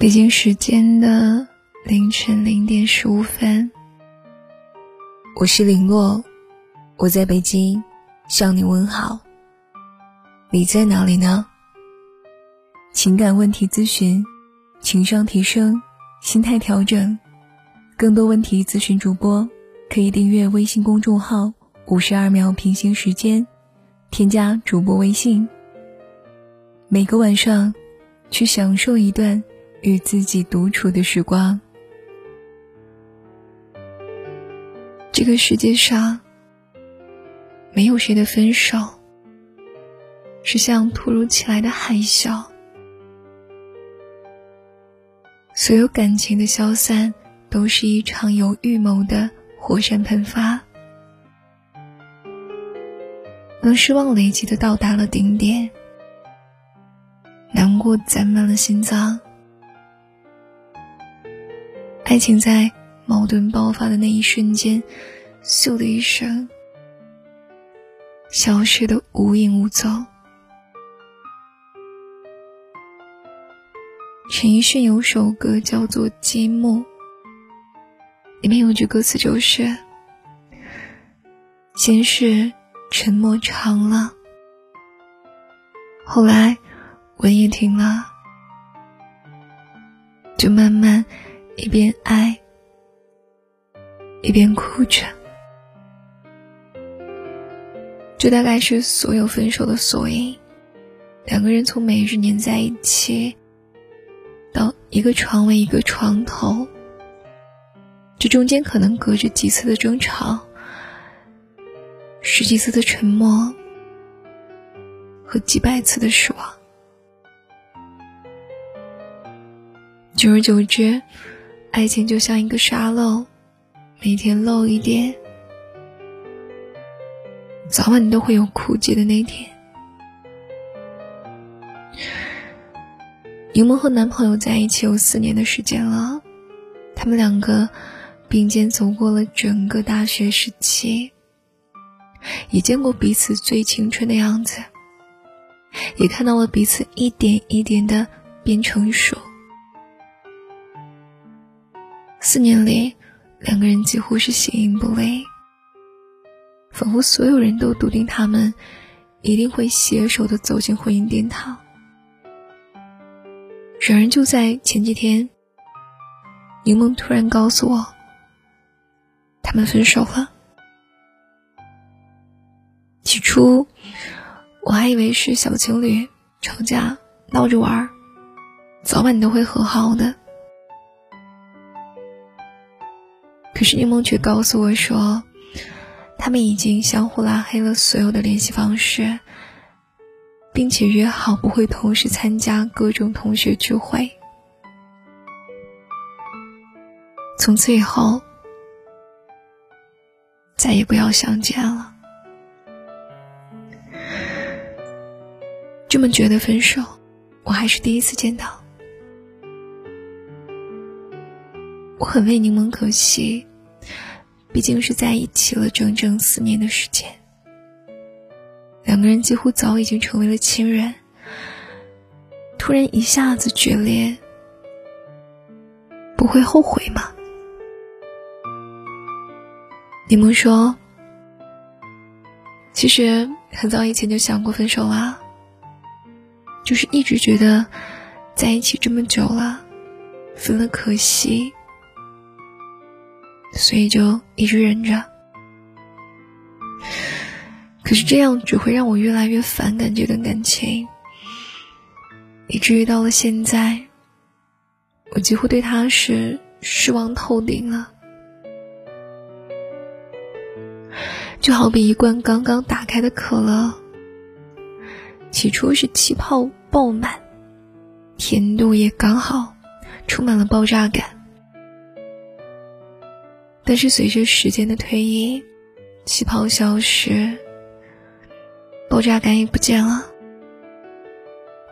北京时间的凌晨零点十五分，我是林洛，我在北京向你问好。你在哪里呢？情感问题咨询，情商提升，心态调整，更多问题咨询主播可以订阅微信公众号“五十二秒平行时间”，添加主播微信。每个晚上，去享受一段。与自己独处的时光。这个世界上，没有谁的分手是像突如其来的海啸，所有感情的消散都是一场有预谋的火山喷发。当失望累积的到达了顶点，难过攒满了心脏。爱情在矛盾爆发的那一瞬间，咻的一声，消失的无影无踪。陈奕迅有首歌叫做《积木》，里面有句歌词就是：“先是沉默长了，后来吻也停了，就慢慢。”一边爱，一边哭着，这大概是所有分手的缩影。两个人从每日黏在一起，到一个床位一个床头，这中间可能隔着几次的争吵，十几次的沉默，和几百次的失望。久而久之。爱情就像一个沙漏，每天漏一点，早晚都会有枯竭的那天。柠檬和男朋友在一起有四年的时间了，他们两个并肩走过了整个大学时期，也见过彼此最青春的样子，也看到了彼此一点一点的变成熟。四年里，两个人几乎是形影不离，仿佛所有人都笃定他们一定会携手的走进婚姻殿堂。然而，就在前几天，柠檬突然告诉我，他们分手了。起初，我还以为是小情侣吵架闹着玩儿，早晚都会和好的。可是柠檬却告诉我说，他们已经相互拉黑了所有的联系方式，并且约好不会同时参加各种同学聚会。从此以后，再也不要相见了。这么绝的分手，我还是第一次见到。很为柠檬可惜。毕竟是在一起了整整四年的时间，两个人几乎早已经成为了亲人。突然一下子决裂，不会后悔吗？柠檬说：“其实很早以前就想过分手啦，就是一直觉得在一起这么久了，分了可惜。”所以就一直忍着，可是这样只会让我越来越反感这段感情，以至于到了现在，我几乎对他是失望透顶了。就好比一罐刚刚打开的可乐，起初是气泡爆满，甜度也刚好，充满了爆炸感。但是随着时间的推移，气泡消失，爆炸感也不见了，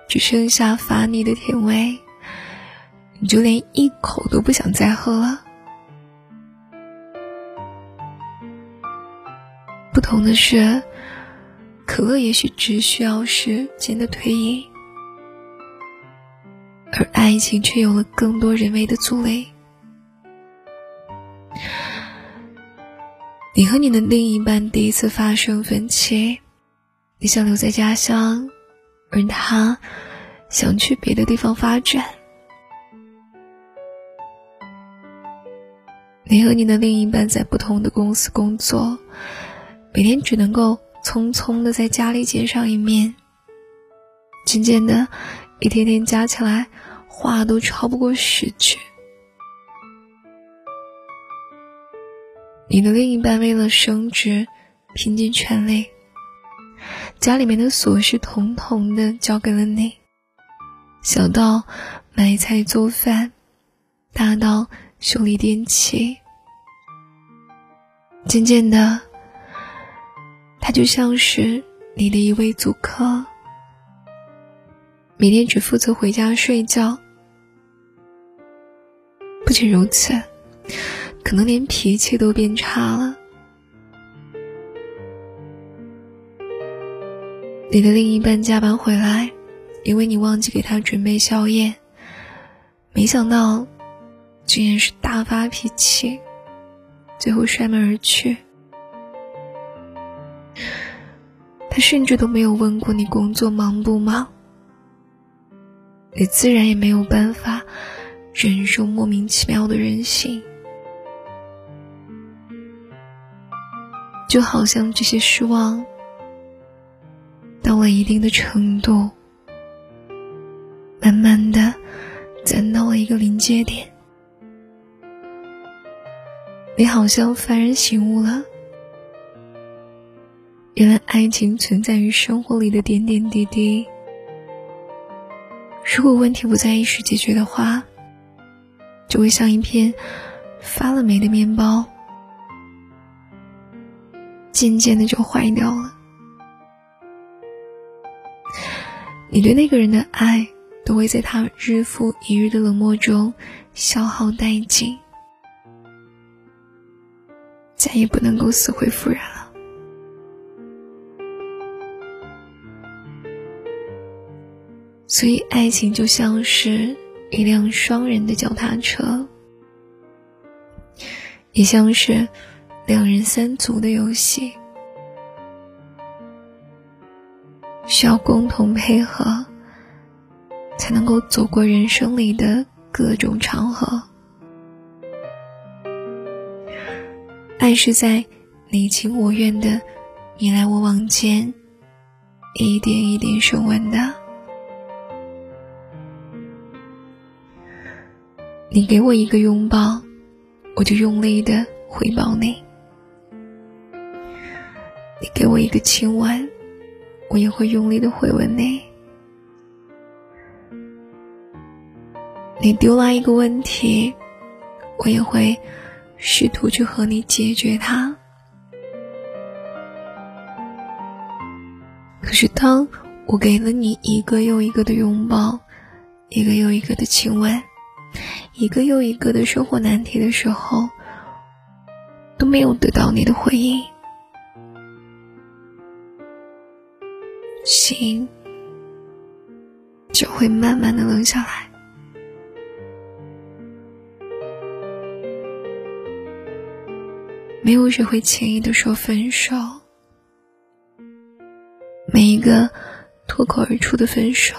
只剩下发腻的甜味，你就连一口都不想再喝了。不同的是，可乐也许只需要时间的推移，而爱情却有了更多人为的阻力。你和你的另一半第一次发生分歧，你想留在家乡，而他想去别的地方发展。你和你的另一半在不同的公司工作，每天只能够匆匆的在家里见上一面。渐渐的，一天天加起来，话都超不过十句。你的另一半为了升职，拼尽全力，家里面的琐事统统的交给了你，小到买菜做饭，大到修理电器。渐渐的，他就像是你的一位租客，每天只负责回家睡觉。不仅如此。可能连脾气都变差了。你的另一半加班回来，因为你忘记给他准备宵夜，没想到竟然是大发脾气，最后摔门而去。他甚至都没有问过你工作忙不忙，你自然也没有办法忍受莫名其妙的任性。就好像这些失望到了一定的程度，慢慢的攒到了一个临界点，你好像幡然醒悟了。原来爱情存在于生活里的点点滴滴，如果问题不在一时解决的话，就会像一片发了霉的面包。渐渐的就坏掉了。你对那个人的爱，都会在他日复一日的冷漠中消耗殆尽，再也不能够死灰复燃了。所以，爱情就像是一辆双人的脚踏车，也像是。两人三足的游戏，需要共同配合，才能够走过人生里的各种场合。爱是在你情我愿的你来我往间，一点一点升温的。你给我一个拥抱，我就用力的回报你。你给我一个亲吻，我也会用力的回吻你。你丢了一个问题，我也会试图去和你解决它。可是，当我给了你一个又一个的拥抱，一个又一个的亲吻，一个又一个的生活难题的时候，都没有得到你的回应。心就会慢慢的冷下来。没有谁会轻易的说分手，每一个脱口而出的分手，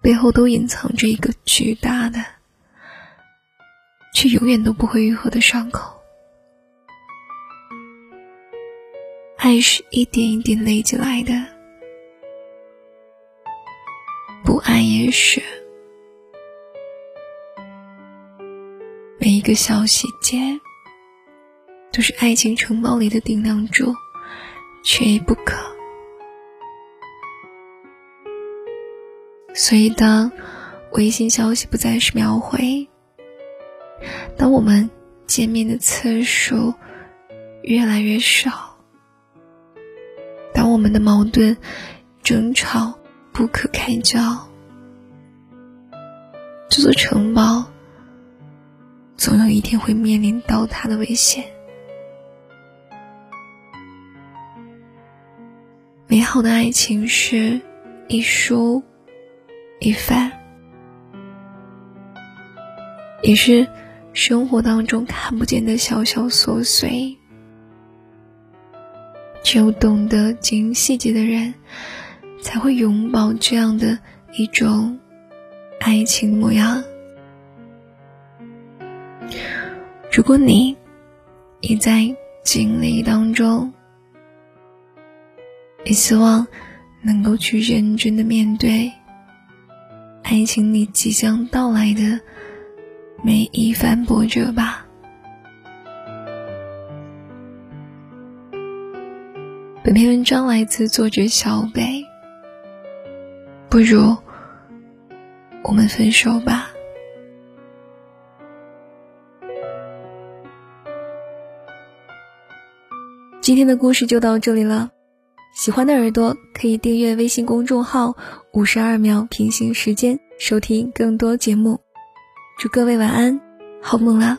背后都隐藏着一个巨大的，却永远都不会愈合的伤口。爱是一点一点累积来的，不爱也是。每一个小细节，都是爱情城堡里的顶梁柱，缺一不可。所以，当微信消息不再是秒回，当我们见面的次数越来越少。我们的矛盾、争吵不可开交，这座城堡总有一天会面临倒塌的危险。美好的爱情是一输一番，也是生活当中看不见的小小琐碎。只有懂得经营细节的人，才会拥抱这样的一种爱情模样。如果你也在经历当中，也希望能够去认真的面对爱情里即将到来的每一番波折吧。本篇文章来自作者小北。不如我们分手吧。今天的故事就到这里了。喜欢的耳朵可以订阅微信公众号“五十二秒平行时间”，收听更多节目。祝各位晚安，好梦啦！